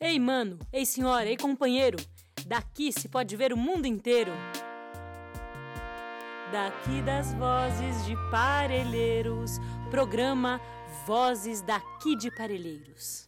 Ei, mano, ei, senhora, ei, companheiro. Daqui se pode ver o mundo inteiro. Daqui das vozes de Parelheiros, programa Vozes daqui de Parelheiros.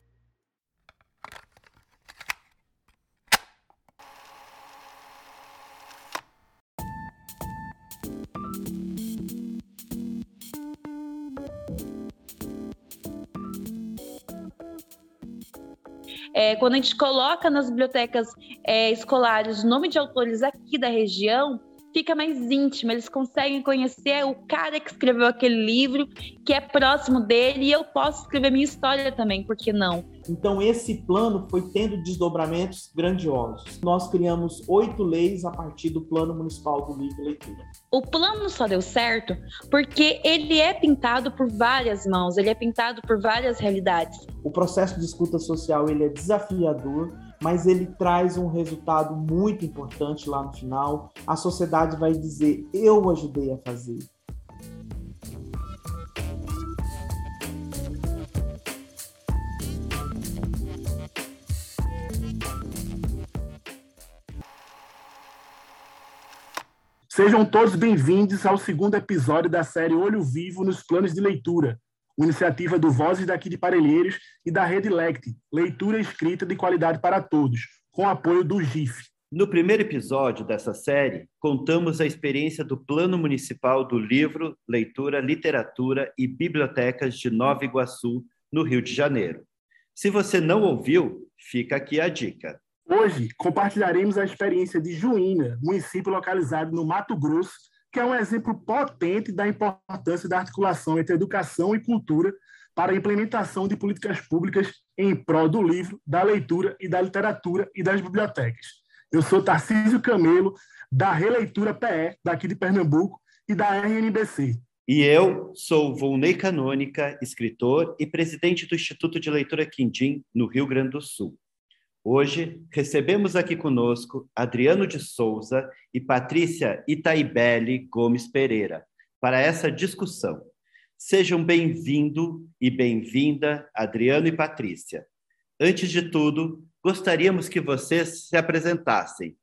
É, quando a gente coloca nas bibliotecas é, escolares o nome de autores aqui da região, fica mais íntimo, eles conseguem conhecer o cara que escreveu aquele livro, que é próximo dele, e eu posso escrever minha história também, por que não? Então, esse plano foi tendo desdobramentos grandiosos. Nós criamos oito leis a partir do Plano Municipal do Livro e Leitura. O plano só deu certo porque ele é pintado por várias mãos, ele é pintado por várias realidades. O processo de escuta social ele é desafiador, mas ele traz um resultado muito importante lá no final. A sociedade vai dizer: eu ajudei a fazer. Sejam todos bem-vindos ao segundo episódio da série Olho Vivo nos Planos de Leitura, iniciativa do Vozes daqui de Parelheiros e da Rede Lect, Leitura Escrita de Qualidade para Todos, com apoio do GIF. No primeiro episódio dessa série, contamos a experiência do Plano Municipal do Livro, Leitura, Literatura e Bibliotecas de Nova Iguaçu, no Rio de Janeiro. Se você não ouviu, fica aqui a dica. Hoje compartilharemos a experiência de Juína, município localizado no Mato Grosso, que é um exemplo potente da importância da articulação entre educação e cultura para a implementação de políticas públicas em prol do livro, da leitura e da literatura e das bibliotecas. Eu sou Tarcísio Camelo, da Releitura PE, daqui de Pernambuco, e da RNBC. E eu sou Volney Canônica, escritor e presidente do Instituto de Leitura Quindim, no Rio Grande do Sul. Hoje recebemos aqui conosco Adriano de Souza e Patrícia Itaibelli Gomes Pereira para essa discussão. Sejam bem-vindo e bem-vinda, Adriano e Patrícia. Antes de tudo, gostaríamos que vocês se apresentassem.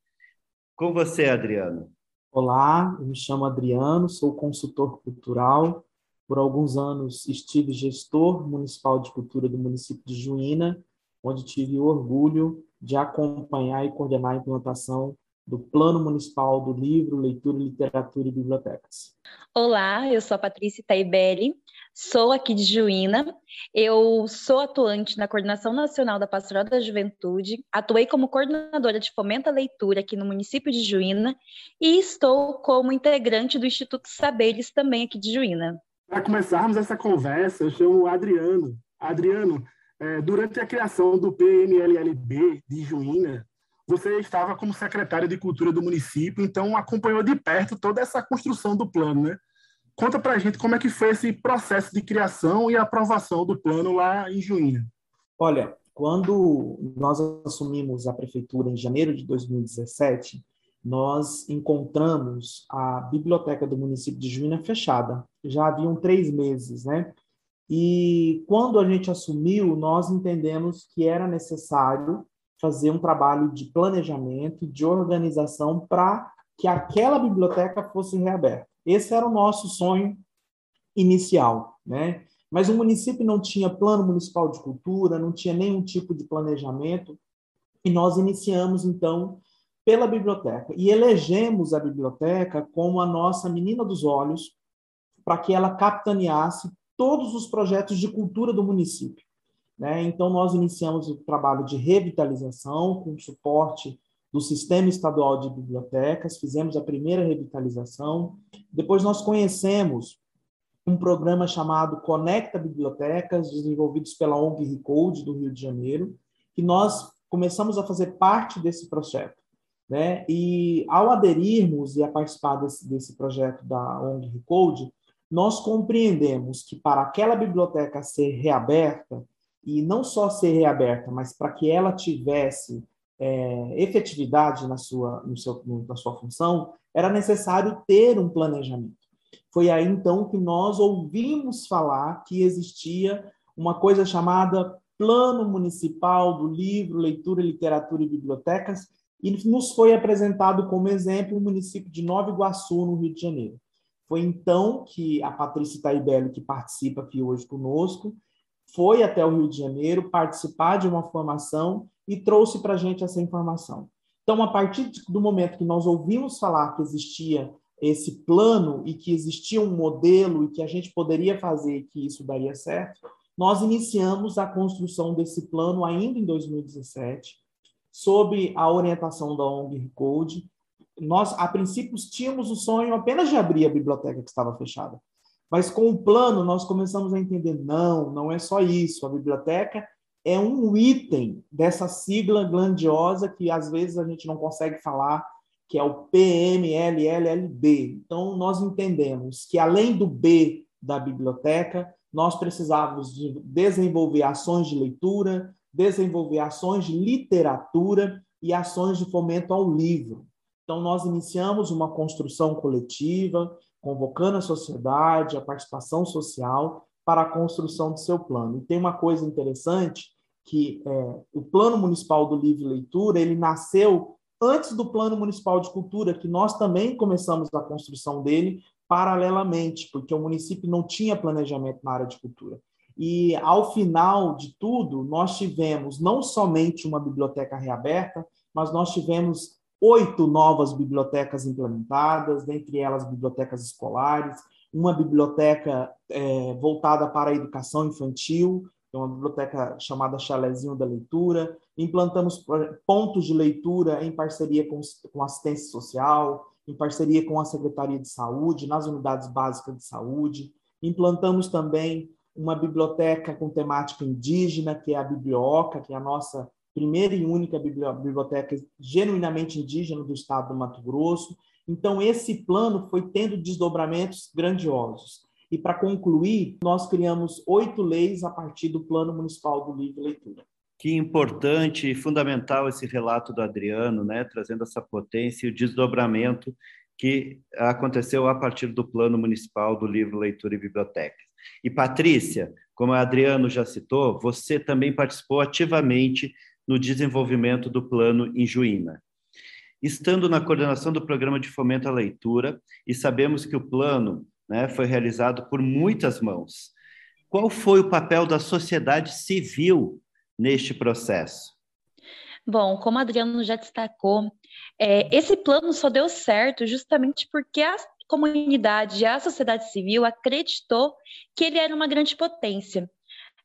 Com você, Adriano. Olá, eu me chamo Adriano, sou consultor cultural. Por alguns anos estive gestor municipal de cultura do município de Juína onde tive o orgulho de acompanhar e coordenar a implantação do Plano Municipal do Livro, Leitura, Literatura e Bibliotecas. Olá, eu sou a Patrícia Taibelli, sou aqui de Juína, eu sou atuante na Coordenação Nacional da Pastoral da Juventude, atuei como coordenadora de fomento à leitura aqui no município de Juína e estou como integrante do Instituto Saberes também aqui de Juína. Para começarmos essa conversa, eu chamo o Adriano. Adriano, é, durante a criação do PMLLB de Juína, você estava como secretário de Cultura do município, então acompanhou de perto toda essa construção do plano, né? Conta para a gente como é que foi esse processo de criação e aprovação do plano lá em Juína. Olha, quando nós assumimos a prefeitura em janeiro de 2017, nós encontramos a biblioteca do município de Juína fechada. Já haviam três meses, né? E quando a gente assumiu, nós entendemos que era necessário fazer um trabalho de planejamento, de organização para que aquela biblioteca fosse reaberta. Esse era o nosso sonho inicial, né? Mas o município não tinha plano municipal de cultura, não tinha nenhum tipo de planejamento, e nós iniciamos então pela biblioteca e elegemos a biblioteca como a nossa menina dos olhos para que ela capitaneasse todos os projetos de cultura do município. Né? Então, nós iniciamos o trabalho de revitalização com suporte do Sistema Estadual de Bibliotecas, fizemos a primeira revitalização. Depois, nós conhecemos um programa chamado Conecta Bibliotecas, desenvolvidos pela ONG Recode do Rio de Janeiro, que nós começamos a fazer parte desse projeto. Né? E ao aderirmos e a participar desse, desse projeto da ONG Recode, nós compreendemos que para aquela biblioteca ser reaberta, e não só ser reaberta, mas para que ela tivesse é, efetividade na sua, no seu, na sua função, era necessário ter um planejamento. Foi aí então que nós ouvimos falar que existia uma coisa chamada Plano Municipal do Livro, Leitura, Literatura e Bibliotecas, e nos foi apresentado como exemplo o município de Nova Iguaçu, no Rio de Janeiro. Foi então que a Patrícia Taibelli, que participa aqui hoje conosco, foi até o Rio de Janeiro participar de uma formação e trouxe para a gente essa informação. Então, a partir do momento que nós ouvimos falar que existia esse plano e que existia um modelo e que a gente poderia fazer que isso daria certo, nós iniciamos a construção desse plano ainda em 2017, sob a orientação da ONG Code. Nós, a princípio, tínhamos o sonho apenas de abrir a biblioteca que estava fechada. Mas com o plano, nós começamos a entender: não, não é só isso. A biblioteca é um item dessa sigla grandiosa que às vezes a gente não consegue falar, que é o PMLLLB. Então, nós entendemos que além do B da biblioteca, nós precisávamos de desenvolver ações de leitura, desenvolver ações de literatura e ações de fomento ao livro. Então, nós iniciamos uma construção coletiva, convocando a sociedade, a participação social para a construção do seu plano. E tem uma coisa interessante que é, o Plano Municipal do Livre Leitura ele nasceu antes do Plano Municipal de Cultura, que nós também começamos a construção dele paralelamente, porque o município não tinha planejamento na área de cultura. E, ao final de tudo, nós tivemos não somente uma biblioteca reaberta, mas nós tivemos oito novas bibliotecas implementadas, dentre elas bibliotecas escolares, uma biblioteca é, voltada para a educação infantil, é uma biblioteca chamada Chalezinho da Leitura. Implantamos pontos de leitura em parceria com, com assistência social, em parceria com a Secretaria de Saúde, nas unidades básicas de saúde. Implantamos também uma biblioteca com temática indígena, que é a Biblioca, que é a nossa primeira e única biblioteca genuinamente indígena do estado do Mato Grosso. Então, esse plano foi tendo desdobramentos grandiosos. E, para concluir, nós criamos oito leis a partir do Plano Municipal do Livre Leitura. Que importante e fundamental esse relato do Adriano, né, trazendo essa potência e o desdobramento que aconteceu a partir do Plano Municipal do Livro, Leitura e Bibliotecas. E Patrícia, como o Adriano já citou, você também participou ativamente no desenvolvimento do plano em Juína. Estando na coordenação do programa de fomento à leitura, e sabemos que o plano né, foi realizado por muitas mãos. Qual foi o papel da sociedade civil neste processo? Bom, como Adriano já destacou, é, esse plano só deu certo justamente porque a comunidade, a sociedade civil acreditou que ele era uma grande potência.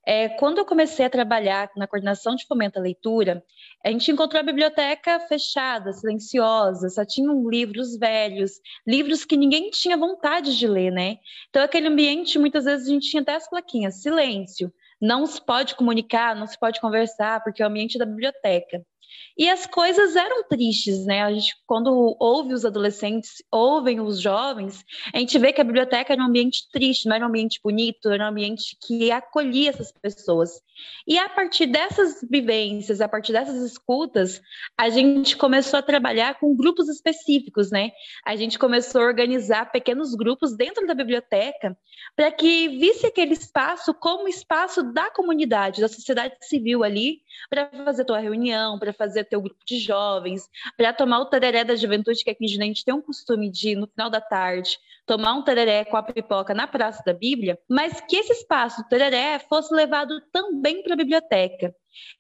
É, quando eu comecei a trabalhar na coordenação de fomento à leitura, a gente encontrou a biblioteca fechada, silenciosa, só tinham livros velhos, livros que ninguém tinha vontade de ler, né? Então, aquele ambiente, muitas vezes, a gente tinha até as plaquinhas, silêncio, não se pode comunicar, não se pode conversar, porque é o ambiente da biblioteca. E as coisas eram tristes, né? A gente, quando ouve os adolescentes, ouvem os jovens, a gente vê que a biblioteca era um ambiente triste, não era um ambiente bonito, era um ambiente que acolhia essas pessoas. E a partir dessas vivências, a partir dessas escutas, a gente começou a trabalhar com grupos específicos, né? A gente começou a organizar pequenos grupos dentro da biblioteca para que visse aquele espaço como espaço da comunidade, da sociedade civil ali, para fazer tua reunião, para fazer teu grupo de jovens, para tomar o tereré da juventude, que aqui a gente tem um costume de, no final da tarde, tomar um tereré com a pipoca na Praça da Bíblia, mas que esse espaço do tereré fosse levado também para a biblioteca.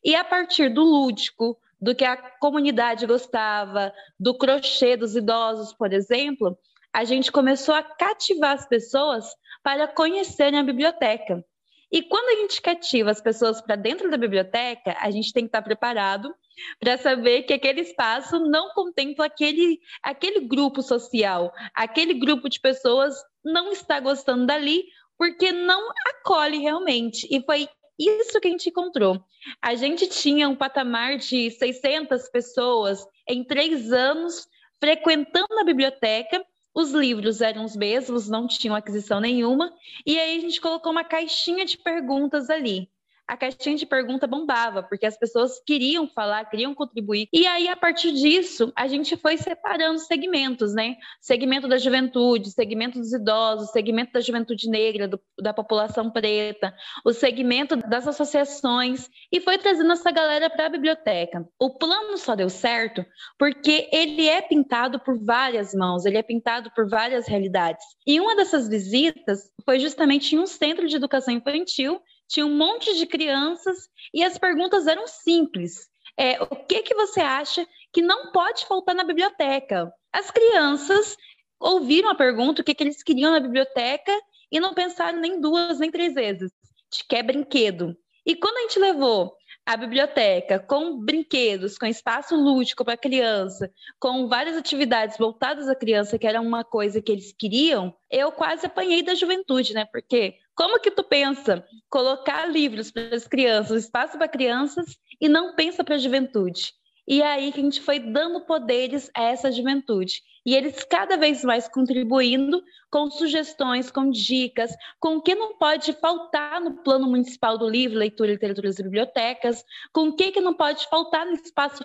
E a partir do lúdico, do que a comunidade gostava, do crochê dos idosos, por exemplo, a gente começou a cativar as pessoas para conhecerem a biblioteca. E quando a gente cativa as pessoas para dentro da biblioteca, a gente tem que estar preparado para saber que aquele espaço não contempla aquele, aquele grupo social, aquele grupo de pessoas não está gostando dali porque não acolhe realmente. E foi isso que a gente encontrou. A gente tinha um patamar de 600 pessoas em três anos frequentando a biblioteca os livros eram os mesmos, não tinham aquisição nenhuma, e aí a gente colocou uma caixinha de perguntas ali. A caixinha de pergunta bombava, porque as pessoas queriam falar, queriam contribuir. E aí, a partir disso, a gente foi separando segmentos, né? Segmento da juventude, segmento dos idosos, segmento da juventude negra, do, da população preta, o segmento das associações, e foi trazendo essa galera para a biblioteca. O plano só deu certo porque ele é pintado por várias mãos, ele é pintado por várias realidades. E uma dessas visitas foi justamente em um centro de educação infantil tinha um monte de crianças e as perguntas eram simples. É, o que, que você acha que não pode faltar na biblioteca? As crianças ouviram a pergunta, o que, que eles queriam na biblioteca, e não pensaram nem duas nem três vezes. De que é brinquedo. E quando a gente levou a biblioteca com brinquedos, com espaço lúdico para criança, com várias atividades voltadas à criança, que era uma coisa que eles queriam, eu quase apanhei da juventude, né? Porque como que tu pensa colocar livros para as crianças, espaço para crianças e não pensa para a juventude? E é aí que a gente foi dando poderes a essa juventude. E eles cada vez mais contribuindo com sugestões, com dicas, com o que não pode faltar no plano municipal do livro, leitura, literatura e bibliotecas, com o que, que não pode faltar no espaço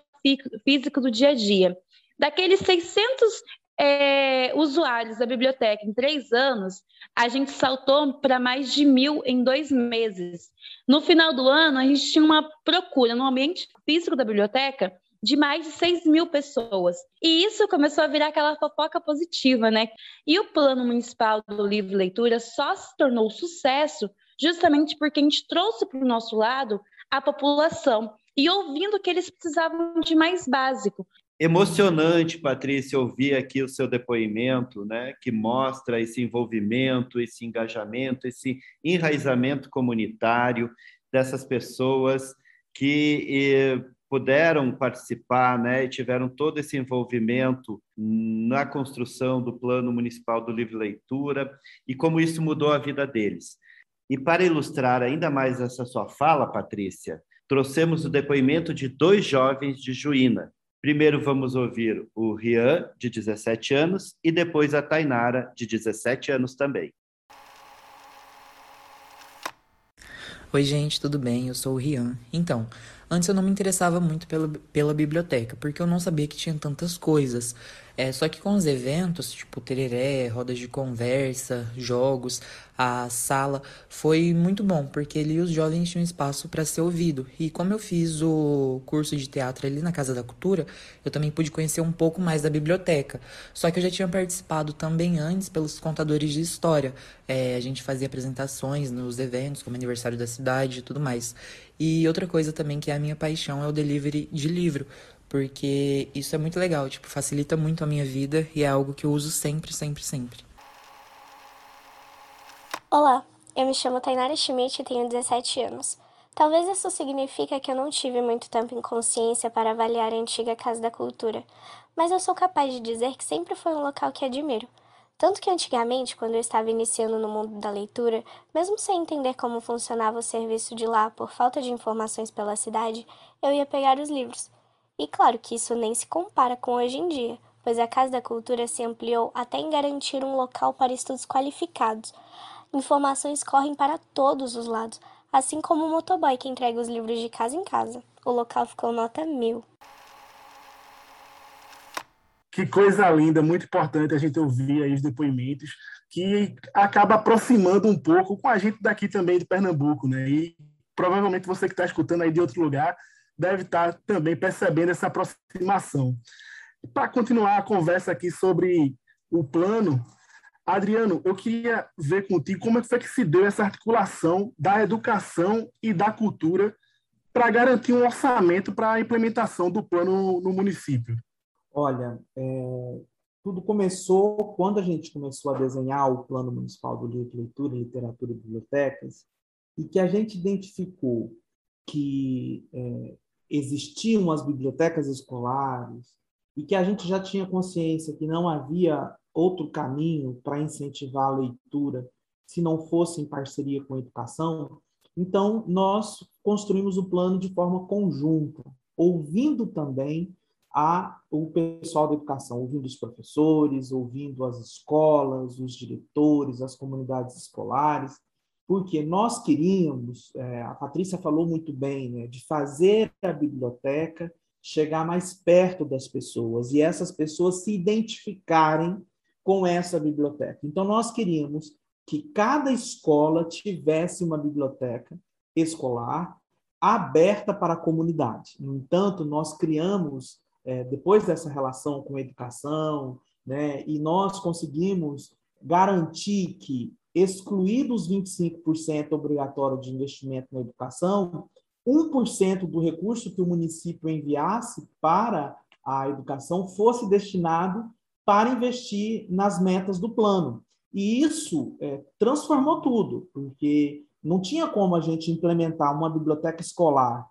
físico do dia a dia. Daqueles 600 é, usuários da biblioteca em três anos, a gente saltou para mais de mil em dois meses. No final do ano, a gente tinha uma procura no ambiente físico da biblioteca de mais de 6 mil pessoas. E isso começou a virar aquela fofoca positiva, né? E o plano municipal do livro leitura só se tornou sucesso justamente porque a gente trouxe para o nosso lado a população e ouvindo que eles precisavam de mais básico. Emocionante, Patrícia, ouvir aqui o seu depoimento, né, que mostra esse envolvimento, esse engajamento, esse enraizamento comunitário dessas pessoas que eh, puderam participar né, e tiveram todo esse envolvimento na construção do Plano Municipal do Livre Leitura e como isso mudou a vida deles. E para ilustrar ainda mais essa sua fala, Patrícia, trouxemos o depoimento de dois jovens de Juína. Primeiro vamos ouvir o Rian, de 17 anos, e depois a Tainara, de 17 anos também. Oi, gente, tudo bem? Eu sou o Rian. Então, Antes eu não me interessava muito pela, biblioteca, porque eu não sabia que tinha tantas coisas. É, só que com os eventos, tipo tereré, rodas de conversa, jogos, a sala, foi muito bom, porque ali os jovens tinham espaço para ser ouvido. E como eu fiz o curso de teatro ali na Casa da Cultura, eu também pude conhecer um pouco mais da biblioteca. Só que eu já tinha participado também antes pelos contadores de história. É, a gente fazia apresentações nos eventos, como aniversário da cidade e tudo mais. E outra coisa também que é a minha paixão é o delivery de livro, porque isso é muito legal, tipo, facilita muito a minha vida e é algo que eu uso sempre, sempre, sempre. Olá, eu me chamo Tainara Schmidt e tenho 17 anos. Talvez isso signifique que eu não tive muito tempo em consciência para avaliar a antiga Casa da Cultura, mas eu sou capaz de dizer que sempre foi um local que admiro. Tanto que antigamente, quando eu estava iniciando no mundo da leitura, mesmo sem entender como funcionava o serviço de lá por falta de informações pela cidade, eu ia pegar os livros. E claro que isso nem se compara com hoje em dia, pois a Casa da Cultura se ampliou até em garantir um local para estudos qualificados. Informações correm para todos os lados, assim como o motoboy que entrega os livros de casa em casa. O local ficou nota mil. Que coisa linda, muito importante a gente ouvir aí os depoimentos, que acaba aproximando um pouco com a gente daqui também de Pernambuco, né? E provavelmente você que está escutando aí de outro lugar deve estar tá também percebendo essa aproximação. Para continuar a conversa aqui sobre o plano, Adriano, eu queria ver contigo como é que foi que se deu essa articulação da educação e da cultura para garantir um orçamento para a implementação do plano no município. Olha, é, tudo começou quando a gente começou a desenhar o Plano Municipal do Livro, Leitura, Literatura e Bibliotecas, e que a gente identificou que é, existiam as bibliotecas escolares e que a gente já tinha consciência que não havia outro caminho para incentivar a leitura se não fosse em parceria com a educação. Então, nós construímos o plano de forma conjunta, ouvindo também a o pessoal da educação, ouvindo os professores, ouvindo as escolas, os diretores, as comunidades escolares. porque nós queríamos, é, a Patrícia falou muito bem, né, de fazer a biblioteca chegar mais perto das pessoas e essas pessoas se identificarem com essa biblioteca. Então, nós queríamos que cada escola tivesse uma biblioteca escolar aberta para a comunidade. No entanto, nós criamos, é, depois dessa relação com a educação, né, e nós conseguimos garantir que, excluídos 25% obrigatório de investimento na educação, 1% do recurso que o município enviasse para a educação fosse destinado para investir nas metas do plano. E isso é, transformou tudo, porque não tinha como a gente implementar uma biblioteca escolar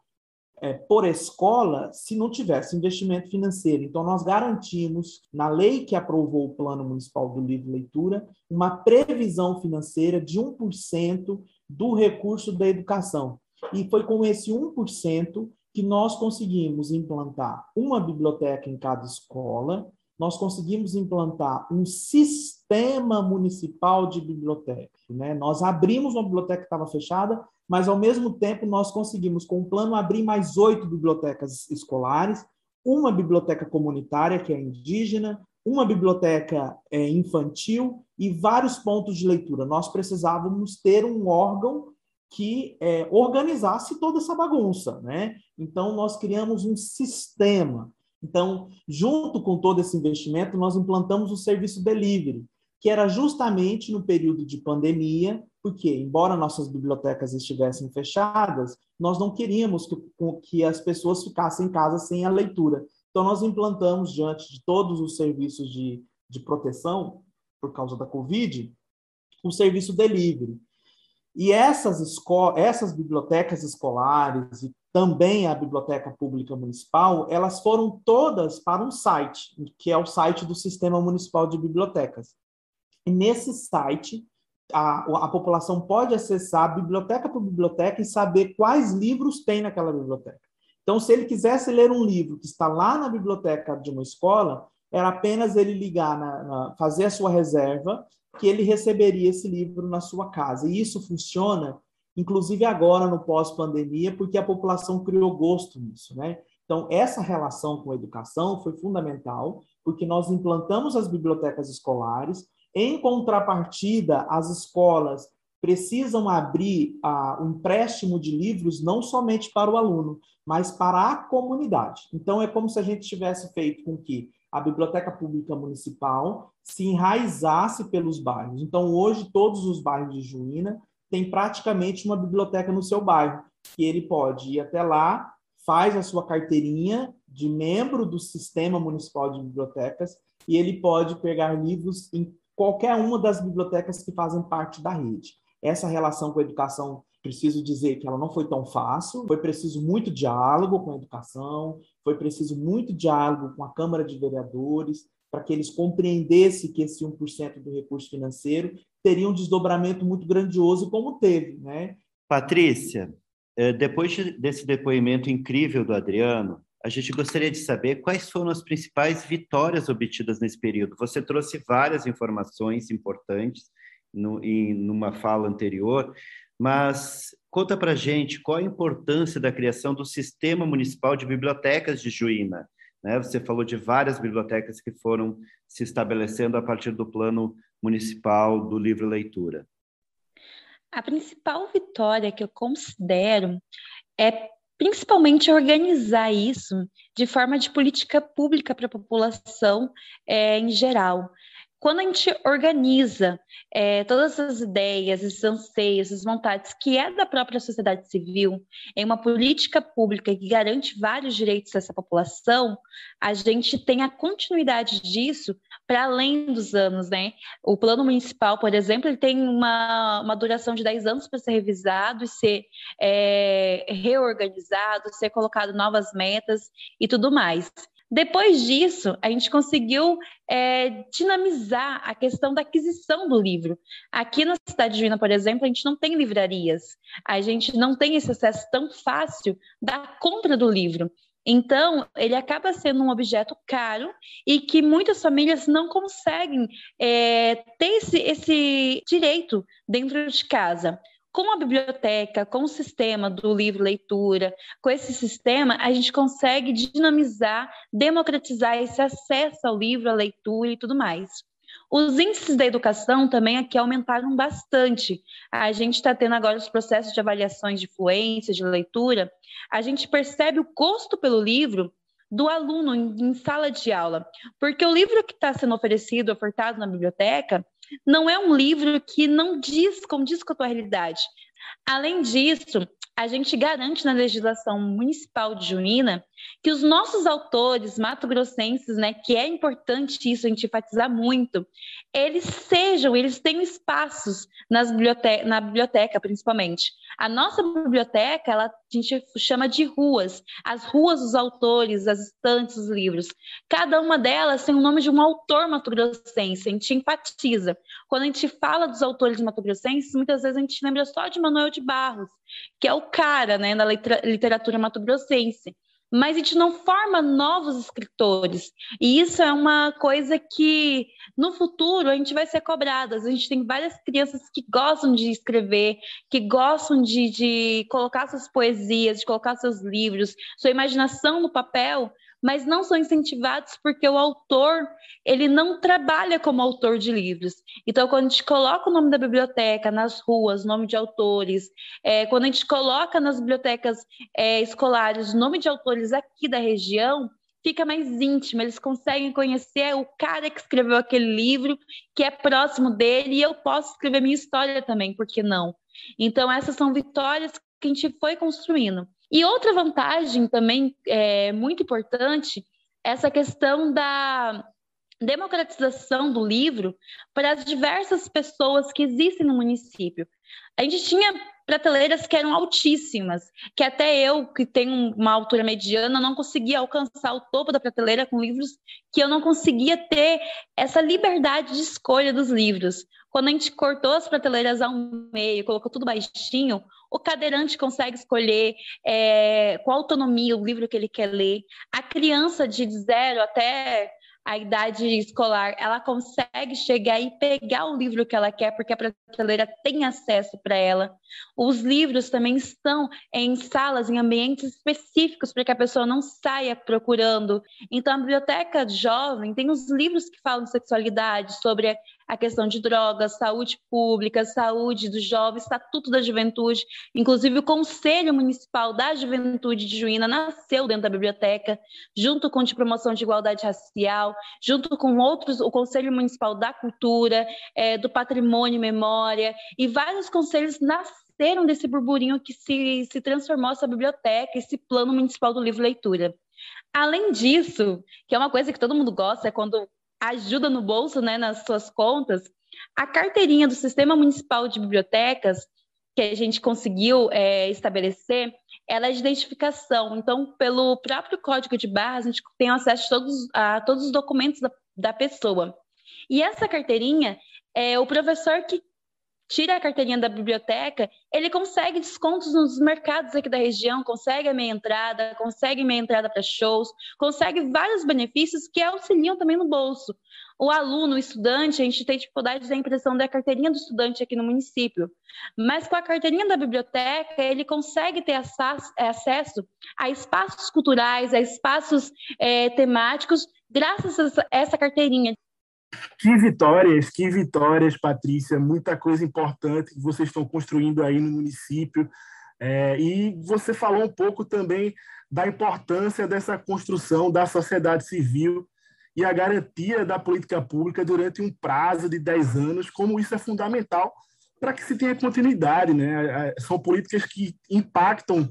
é, por escola se não tivesse investimento financeiro. Então, nós garantimos, na lei que aprovou o Plano Municipal do Livro Leitura, uma previsão financeira de 1% do recurso da educação. E foi com esse 1% que nós conseguimos implantar uma biblioteca em cada escola, nós conseguimos implantar um sistema municipal de biblioteca. Né? Nós abrimos uma biblioteca que estava fechada, mas, ao mesmo tempo, nós conseguimos, com o plano, abrir mais oito bibliotecas escolares, uma biblioteca comunitária, que é indígena, uma biblioteca é, infantil e vários pontos de leitura. Nós precisávamos ter um órgão que é, organizasse toda essa bagunça, né? Então nós criamos um sistema. Então, junto com todo esse investimento, nós implantamos o serviço delivery, que era justamente no período de pandemia, porque embora nossas bibliotecas estivessem fechadas, nós não queríamos que, que as pessoas ficassem em casa sem a leitura. Então nós implantamos diante de todos os serviços de, de proteção por causa da Covid, o serviço delivery. E essas, essas bibliotecas escolares e também a Biblioteca Pública Municipal, elas foram todas para um site, que é o site do Sistema Municipal de Bibliotecas. E nesse site, a, a população pode acessar biblioteca por biblioteca e saber quais livros tem naquela biblioteca. Então, se ele quisesse ler um livro que está lá na biblioteca de uma escola, era apenas ele ligar, na, na, fazer a sua reserva que ele receberia esse livro na sua casa. E isso funciona, inclusive agora no pós-pandemia, porque a população criou gosto nisso, né? Então, essa relação com a educação foi fundamental, porque nós implantamos as bibliotecas escolares, em contrapartida, as escolas precisam abrir ah, um empréstimo de livros não somente para o aluno, mas para a comunidade. Então, é como se a gente tivesse feito com que a Biblioteca Pública Municipal se enraizasse pelos bairros. Então, hoje, todos os bairros de Juína têm praticamente uma biblioteca no seu bairro, que ele pode ir até lá, faz a sua carteirinha de membro do Sistema Municipal de Bibliotecas e ele pode pegar livros em qualquer uma das bibliotecas que fazem parte da rede. Essa relação com a educação preciso dizer que ela não foi tão fácil, foi preciso muito diálogo com a educação, foi preciso muito diálogo com a Câmara de Vereadores, para que eles compreendessem que esse 1% do recurso financeiro teria um desdobramento muito grandioso, como teve. Né? Patrícia, eh, depois desse depoimento incrível do Adriano, a gente gostaria de saber quais foram as principais vitórias obtidas nesse período. Você trouxe várias informações importantes no, em numa fala anterior, mas conta para gente qual a importância da criação do Sistema Municipal de Bibliotecas de Juína. Né? Você falou de várias bibliotecas que foram se estabelecendo a partir do Plano Municipal do Livro Leitura. A principal vitória que eu considero é principalmente organizar isso de forma de política pública para a população é, em geral quando a gente organiza é, todas as ideias, esses anseios, essas vontades que é da própria sociedade civil em uma política pública que garante vários direitos dessa população, a gente tem a continuidade disso para além dos anos, né? O plano municipal, por exemplo, ele tem uma, uma duração de 10 anos para ser revisado e ser é, reorganizado, ser colocado novas metas e tudo mais. Depois disso, a gente conseguiu é, dinamizar a questão da aquisição do livro. Aqui na cidade de Juína, por exemplo, a gente não tem livrarias, a gente não tem esse acesso tão fácil da compra do livro. Então, ele acaba sendo um objeto caro e que muitas famílias não conseguem é, ter esse, esse direito dentro de casa. Com a biblioteca, com o sistema do livro leitura, com esse sistema, a gente consegue dinamizar, democratizar esse acesso ao livro, à leitura e tudo mais. Os índices da educação também aqui aumentaram bastante. A gente está tendo agora os processos de avaliações de fluência, de leitura. A gente percebe o gosto pelo livro do aluno em, em sala de aula, porque o livro que está sendo oferecido, ofertado na biblioteca, não é um livro que não diz, diz com a tua realidade. Além disso, a gente garante na legislação municipal de Juína que os nossos autores mato-grossenses, né, que é importante isso a gente enfatizar muito, eles sejam, eles tenham espaços nas na biblioteca, principalmente. A nossa biblioteca, ela, a gente chama de ruas, as ruas dos autores, as estantes dos livros. Cada uma delas tem o nome de um autor mato-grossense, a gente enfatiza. Quando a gente fala dos autores mato-grossenses, muitas vezes a gente lembra só de Manuel de Barros, que é o cara, né, da literatura mato-grossense mas a gente não forma novos escritores. E isso é uma coisa que no futuro a gente vai ser cobrada. A gente tem várias crianças que gostam de escrever, que gostam de, de colocar suas poesias, de colocar seus livros, sua imaginação no papel, mas não são incentivados porque o autor ele não trabalha como autor de livros. Então, quando a gente coloca o nome da biblioteca nas ruas, nome de autores, é, quando a gente coloca nas bibliotecas é, escolares o nome de autores aqui da região, fica mais íntimo, eles conseguem conhecer o cara que escreveu aquele livro, que é próximo dele, e eu posso escrever minha história também, por que não? Então, essas são vitórias que a gente foi construindo. E outra vantagem também é, muito importante, essa questão da democratização do livro para as diversas pessoas que existem no município. A gente tinha prateleiras que eram altíssimas, que até eu, que tenho uma altura mediana, não conseguia alcançar o topo da prateleira com livros que eu não conseguia ter essa liberdade de escolha dos livros. Quando a gente cortou as prateleiras ao meio, colocou tudo baixinho, o cadeirante consegue escolher é, com autonomia o livro que ele quer ler. A criança de zero até a idade escolar, ela consegue chegar e pegar o livro que ela quer, porque a prateleira tem acesso para ela. Os livros também estão em salas, em ambientes específicos, para que a pessoa não saia procurando. Então, a biblioteca jovem tem os livros que falam de sexualidade, sobre a questão de drogas, saúde pública, saúde dos jovens, estatuto da juventude. Inclusive, o Conselho Municipal da Juventude de Juína nasceu dentro da biblioteca, junto com o de promoção de igualdade racial, junto com outros, o Conselho Municipal da Cultura, é, do Patrimônio e Memória, e vários conselhos nasceram desse burburinho que se, se transformou essa biblioteca, esse plano municipal do livro leitura. Além disso, que é uma coisa que todo mundo gosta, é quando ajuda no bolso, né, nas suas contas, a carteirinha do Sistema Municipal de Bibliotecas, que a gente conseguiu é, estabelecer, ela é de identificação. Então, pelo próprio código de barras, a gente tem acesso a todos, a todos os documentos da, da pessoa. E essa carteirinha, é o professor que tira a carteirinha da biblioteca, ele consegue descontos nos mercados aqui da região, consegue a meia entrada, consegue meia entrada para shows, consegue vários benefícios que auxiliam também no bolso. O aluno, o estudante, a gente tem dificuldade da impressão da carteirinha do estudante aqui no município, mas com a carteirinha da biblioteca, ele consegue ter acesso a espaços culturais, a espaços é, temáticos, graças a essa carteirinha. Que vitórias, que vitórias, Patrícia. Muita coisa importante que vocês estão construindo aí no município. É, e você falou um pouco também da importância dessa construção da sociedade civil e a garantia da política pública durante um prazo de 10 anos, como isso é fundamental para que se tenha continuidade. Né? São políticas que impactam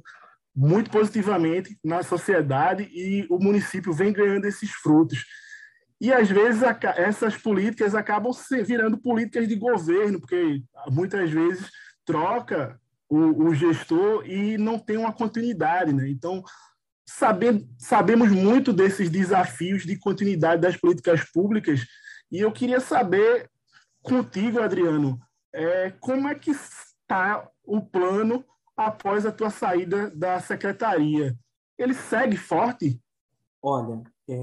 muito positivamente na sociedade e o município vem ganhando esses frutos. E às vezes essas políticas acabam se virando políticas de governo, porque muitas vezes troca o, o gestor e não tem uma continuidade, né? Então sabe, sabemos muito desses desafios de continuidade das políticas públicas e eu queria saber contigo, Adriano, é, como é que está o plano após a tua saída da secretaria? Ele segue forte? Olha, é,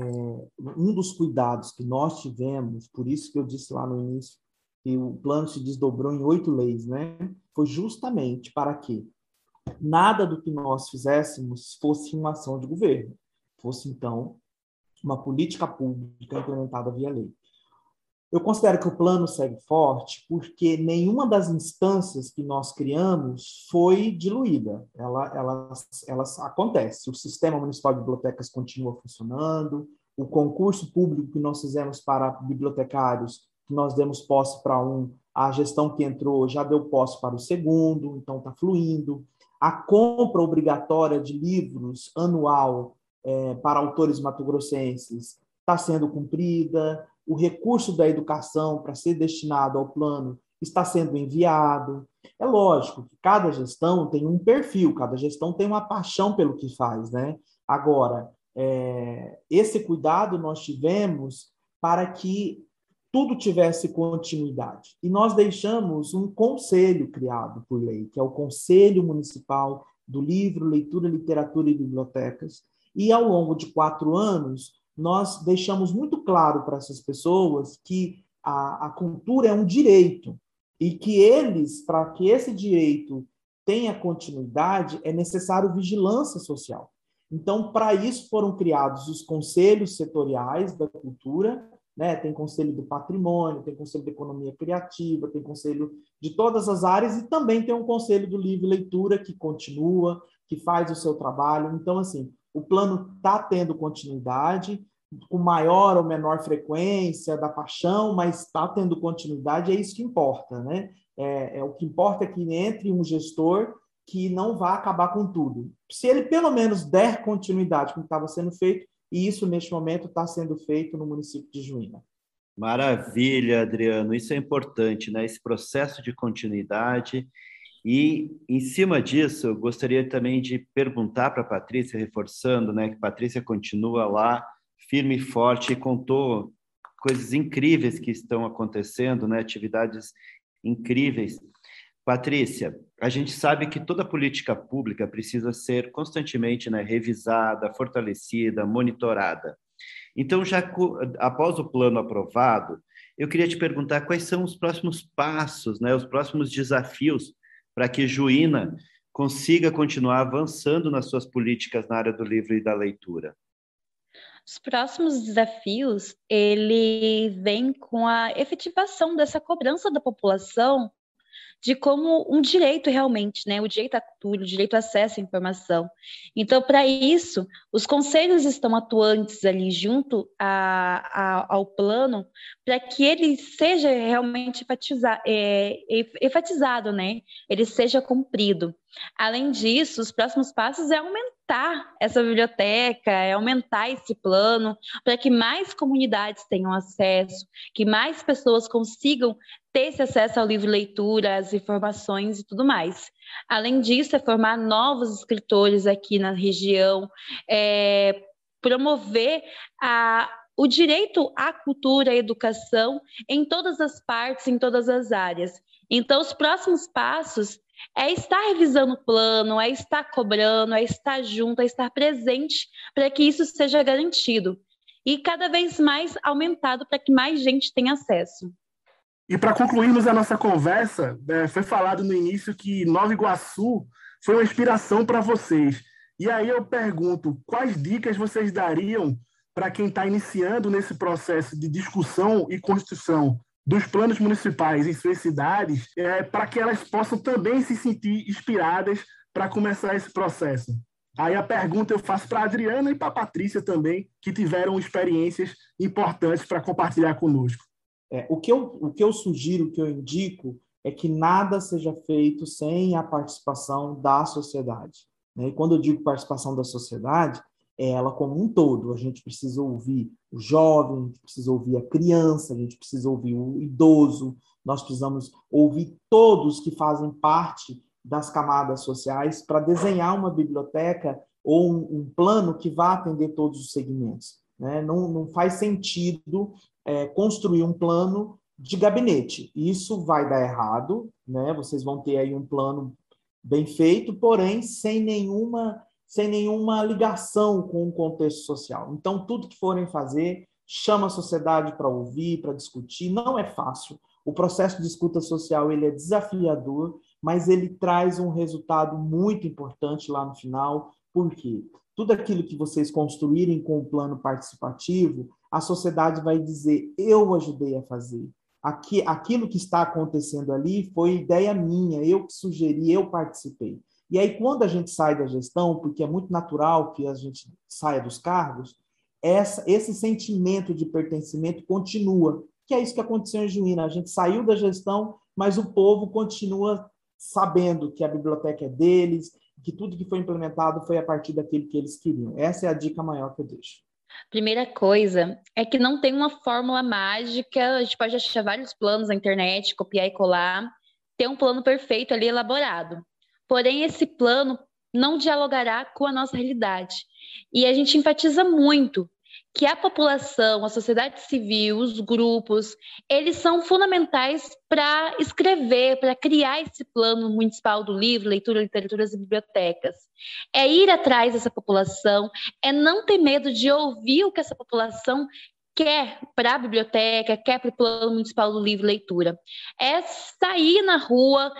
um dos cuidados que nós tivemos, por isso que eu disse lá no início, e o plano se desdobrou em oito leis, né? Foi justamente para que nada do que nós fizéssemos fosse uma ação de governo, fosse então uma política pública implementada via lei. Eu considero que o plano segue forte porque nenhuma das instâncias que nós criamos foi diluída. Ela, ela, ela acontece. O sistema municipal de bibliotecas continua funcionando, o concurso público que nós fizemos para bibliotecários, que nós demos posse para um, a gestão que entrou já deu posse para o segundo, então está fluindo. A compra obrigatória de livros anual é, para autores matogrossenses está sendo cumprida o recurso da educação para ser destinado ao plano está sendo enviado. É lógico que cada gestão tem um perfil, cada gestão tem uma paixão pelo que faz, né? Agora, é, esse cuidado nós tivemos para que tudo tivesse continuidade. E nós deixamos um conselho criado por lei, que é o Conselho Municipal do Livro, Leitura, Literatura e Bibliotecas. E ao longo de quatro anos, nós deixamos muito claro para essas pessoas que a, a cultura é um direito e que eles, para que esse direito tenha continuidade, é necessário vigilância social. Então, para isso foram criados os conselhos setoriais da cultura, né? Tem conselho do patrimônio, tem conselho da economia criativa, tem conselho de todas as áreas e também tem um conselho do livro e leitura que continua, que faz o seu trabalho. Então, assim, o plano está tendo continuidade, com maior ou menor frequência da paixão, mas está tendo continuidade, é isso que importa, né? É, é, o que importa é que entre um gestor que não vá acabar com tudo. Se ele pelo menos der continuidade como estava sendo feito, e isso neste momento está sendo feito no município de Juína. Maravilha, Adriano, isso é importante, né? Esse processo de continuidade e, em cima disso, eu gostaria também de perguntar para a Patrícia, reforçando né, que Patrícia continua lá, firme e forte, e contou coisas incríveis que estão acontecendo, né, atividades incríveis. Patrícia, a gente sabe que toda política pública precisa ser constantemente né, revisada, fortalecida, monitorada. Então, já após o plano aprovado, eu queria te perguntar quais são os próximos passos, né, os próximos desafios para que Juína consiga continuar avançando nas suas políticas na área do livro e da leitura? Os próximos desafios, ele vem com a efetivação dessa cobrança da população de como um direito realmente, né? O direito à cultura, o direito ao acesso à informação. Então, para isso, os conselhos estão atuantes ali junto a, a, ao plano para que ele seja realmente enfatizado, é, enfatizado, né? Ele seja cumprido. Além disso, os próximos passos é aumentar essa biblioteca, é aumentar esse plano, para que mais comunidades tenham acesso, que mais pessoas consigam ter esse acesso ao livro leitura, às informações e tudo mais. Além disso, é formar novos escritores aqui na região, é, promover a, o direito à cultura e educação em todas as partes, em todas as áreas. Então, os próximos passos é estar revisando o plano, é estar cobrando, é estar junto, é estar presente para que isso seja garantido. E cada vez mais aumentado para que mais gente tenha acesso. E para concluirmos a nossa conversa, é, foi falado no início que Nova Iguaçu foi uma inspiração para vocês. E aí eu pergunto, quais dicas vocês dariam para quem está iniciando nesse processo de discussão e construção dos planos municipais em suas cidades, é, para que elas possam também se sentir inspiradas para começar esse processo. Aí a pergunta eu faço para a Adriana e para a Patrícia também, que tiveram experiências importantes para compartilhar conosco. É, o, que eu, o que eu sugiro, o que eu indico, é que nada seja feito sem a participação da sociedade. Né? E quando eu digo participação da sociedade, ela como um todo. A gente precisa ouvir o jovem, a gente precisa ouvir a criança, a gente precisa ouvir o idoso, nós precisamos ouvir todos que fazem parte das camadas sociais para desenhar uma biblioteca ou um, um, plano que vá atender todos os segmentos. Né? Não, não faz sentido é, construir um plano de gabinete. Isso vai dar errado, né? Vocês vão ter aí um plano bem feito, porém sem nenhuma sem nenhuma ligação com o contexto social. Então, tudo que forem fazer, chama a sociedade para ouvir, para discutir. Não é fácil. O processo de escuta social ele é desafiador, mas ele traz um resultado muito importante lá no final. Por quê? Tudo aquilo que vocês construírem com o plano participativo, a sociedade vai dizer: eu ajudei a fazer. Aqui, aquilo que está acontecendo ali foi ideia minha, eu que sugeri, eu participei. E aí, quando a gente sai da gestão, porque é muito natural que a gente saia dos cargos, essa, esse sentimento de pertencimento continua, que é isso que aconteceu em Juína. A gente saiu da gestão, mas o povo continua sabendo que a biblioteca é deles, que tudo que foi implementado foi a partir daquilo que eles queriam. Essa é a dica maior que eu deixo. Primeira coisa é que não tem uma fórmula mágica, a gente pode achar vários planos na internet, copiar e colar, ter um plano perfeito ali elaborado. Porém, esse plano não dialogará com a nossa realidade. E a gente enfatiza muito que a população, a sociedade civil, os grupos, eles são fundamentais para escrever, para criar esse plano municipal do livro, leitura, literaturas e bibliotecas. É ir atrás dessa população, é não ter medo de ouvir o que essa população quer para a biblioteca, quer para o plano municipal do livro leitura. É sair na rua,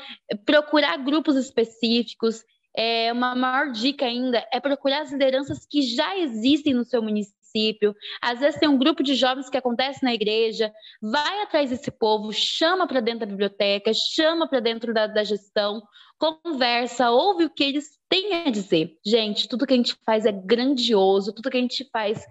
procurar grupos específicos. É, uma maior dica ainda é procurar as lideranças que já existem no seu município. Às vezes tem um grupo de jovens que acontece na igreja, vai atrás desse povo, chama para dentro da biblioteca, chama para dentro da, da gestão, conversa, ouve o que eles têm a dizer. Gente, tudo que a gente faz é grandioso, tudo que a gente faz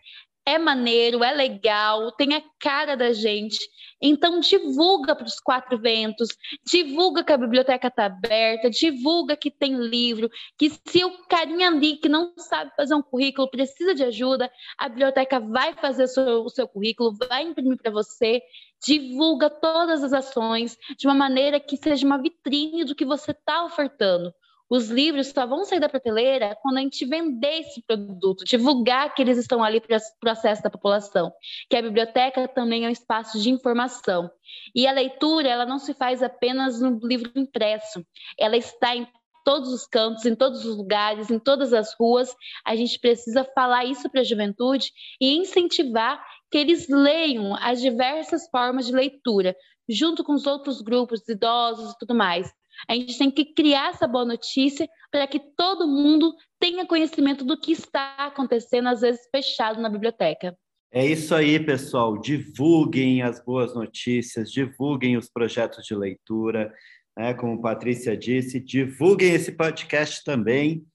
é maneiro, é legal, tem a cara da gente. Então divulga para os quatro ventos, divulga que a biblioteca está aberta, divulga que tem livro, que se o carinha ali que não sabe fazer um currículo precisa de ajuda, a biblioteca vai fazer o seu, o seu currículo, vai imprimir para você, divulga todas as ações de uma maneira que seja uma vitrine do que você está ofertando. Os livros só vão sair da prateleira quando a gente vender esse produto, divulgar que eles estão ali para o acesso da população, que a biblioteca também é um espaço de informação. E a leitura, ela não se faz apenas no livro impresso, ela está em todos os cantos, em todos os lugares, em todas as ruas. A gente precisa falar isso para a juventude e incentivar que eles leiam as diversas formas de leitura, junto com os outros grupos, idosos e tudo mais. A gente tem que criar essa boa notícia para que todo mundo tenha conhecimento do que está acontecendo, às vezes fechado na biblioteca. É isso aí, pessoal. Divulguem as boas notícias, divulguem os projetos de leitura, né? como Patrícia disse, divulguem esse podcast também.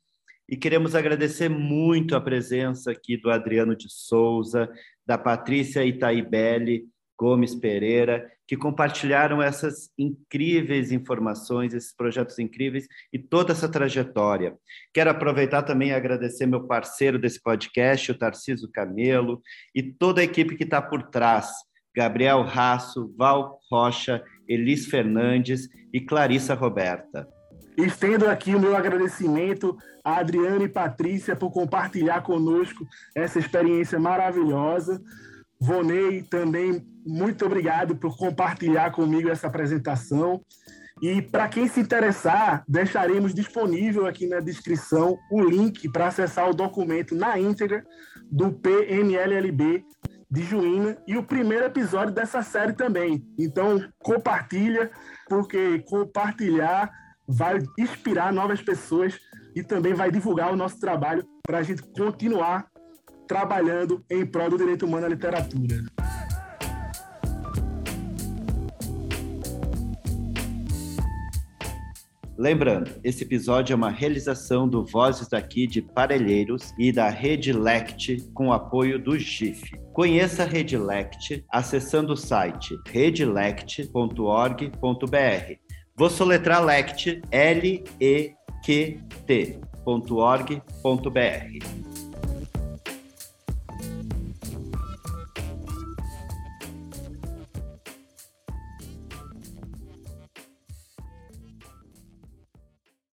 E queremos agradecer muito a presença aqui do Adriano de Souza, da Patrícia Itaibelli Gomes Pereira que compartilharam essas incríveis informações, esses projetos incríveis e toda essa trajetória. Quero aproveitar também e agradecer meu parceiro desse podcast, o Tarciso Camelo, e toda a equipe que está por trás, Gabriel Raço, Val Rocha, Elis Fernandes e Clarissa Roberta. Estendo aqui o meu agradecimento a Adriana e Patrícia por compartilhar conosco essa experiência maravilhosa. Vonei, também muito obrigado por compartilhar comigo essa apresentação. E para quem se interessar, deixaremos disponível aqui na descrição o link para acessar o documento na íntegra do PMLLB de Juína e o primeiro episódio dessa série também. Então, compartilha, porque compartilhar vai inspirar novas pessoas e também vai divulgar o nosso trabalho para a gente continuar trabalhando em prol do direito humano à literatura. Lembrando, esse episódio é uma realização do Vozes daqui de Parelheiros e da Rede Lect com apoio do GIF. Conheça a Rede Lect acessando o site redlect.org.br. Vou soletrar Lect, L-E-Q-T.org.br.